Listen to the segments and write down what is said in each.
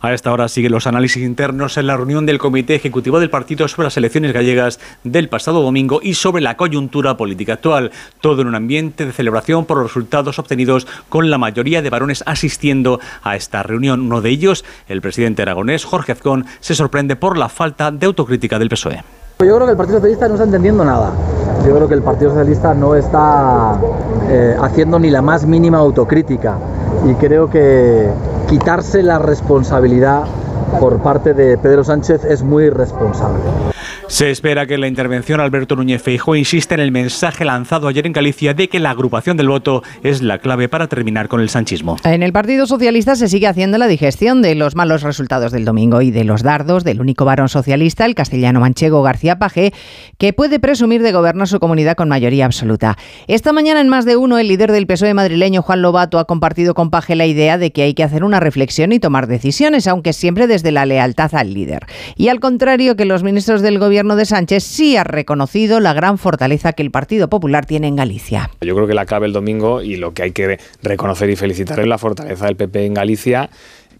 A esta hora siguen los análisis internos en la reunión del Comité Ejecutivo del Partido sobre las elecciones gallegas del pasado domingo y sobre la coyuntura política actual. Todo en un ambiente de celebración por los resultados obtenidos con la mayoría de varones asistiendo a esta reunión. Uno de ellos, el presidente aragonés, Jorge Azcón, se sorprende por la falta de autocrítica del PSOE. Yo creo que el Partido Socialista no está entendiendo nada. Yo creo que el Partido Socialista no está eh, haciendo ni la más mínima autocrítica. Y creo que quitarse la responsabilidad por parte de Pedro Sánchez es muy responsable. Se espera que la intervención Alberto Núñez Feijóo insiste en el mensaje lanzado ayer en Galicia de que la agrupación del voto es la clave para terminar con el sanchismo. En el Partido Socialista se sigue haciendo la digestión de los malos resultados del domingo y de los dardos del único varón socialista, el castellano manchego García Paje, que puede presumir de gobernar su comunidad con mayoría absoluta. Esta mañana en más de uno el líder del PSOE madrileño Juan Lobato ha compartido con Paje la idea de que hay que hacer una reflexión y tomar decisiones, aunque siempre desde la lealtad al líder. Y al contrario que los ministros del gobierno de Sánchez sí ha reconocido la gran fortaleza que el Partido Popular tiene en Galicia. Yo creo que la clave el domingo y lo que hay que reconocer y felicitar es la fortaleza del PP en Galicia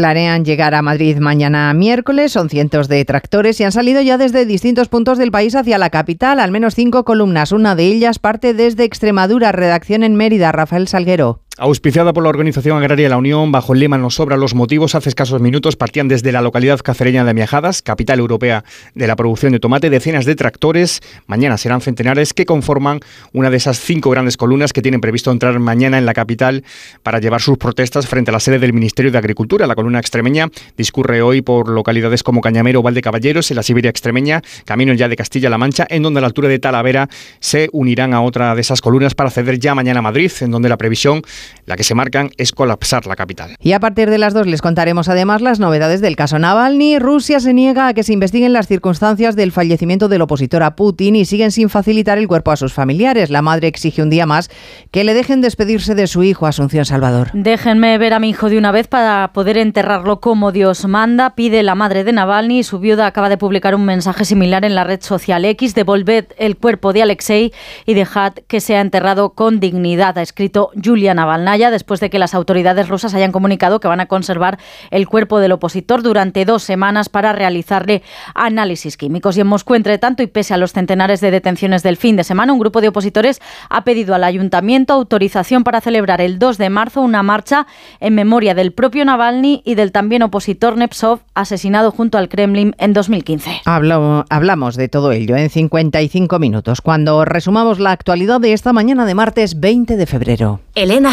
Planean llegar a Madrid mañana miércoles, son cientos de tractores y han salido ya desde distintos puntos del país hacia la capital, al menos cinco columnas. Una de ellas parte desde Extremadura, redacción en Mérida, Rafael Salguero. Auspiciada por la Organización Agraria La Unión, bajo el lema Nos sobra los motivos, hace escasos minutos partían desde la localidad cacereña de Miajadas, capital europea de la producción de tomate, decenas de tractores. Mañana serán centenares que conforman una de esas cinco grandes columnas que tienen previsto entrar mañana en la capital para llevar sus protestas frente a la sede del Ministerio de Agricultura. La columna extremeña discurre hoy por localidades como Cañamero o Valdecaballeros, en la Siberia extremeña, camino ya de Castilla-La Mancha, en donde a la altura de Talavera se unirán a otra de esas columnas para ceder ya mañana a Madrid, en donde la previsión la que se marcan es colapsar la capital. Y a partir de las dos les contaremos además las novedades del caso Navalny. Rusia se niega a que se investiguen las circunstancias del fallecimiento del opositor a Putin y siguen sin facilitar el cuerpo a sus familiares. La madre exige un día más que le dejen despedirse de su hijo Asunción Salvador. Déjenme ver a mi hijo de una vez para poder enterrarlo como Dios manda, pide la madre de Navalny. Su viuda acaba de publicar un mensaje similar en la red social X. Devolved el cuerpo de Alexei y dejad que sea enterrado con dignidad, ha escrito Julia Navalny. Navalnaya después de que las autoridades rusas hayan comunicado que van a conservar el cuerpo del opositor durante dos semanas para realizarle análisis químicos. Y en Moscú, entre tanto, y pese a los centenares de detenciones del fin de semana, un grupo de opositores ha pedido al ayuntamiento autorización para celebrar el 2 de marzo una marcha en memoria del propio Navalny y del también opositor Nepsov, asesinado junto al Kremlin en 2015. hablamos de todo ello en 55 minutos, cuando resumamos la actualidad de esta mañana de martes 20 de febrero. Elena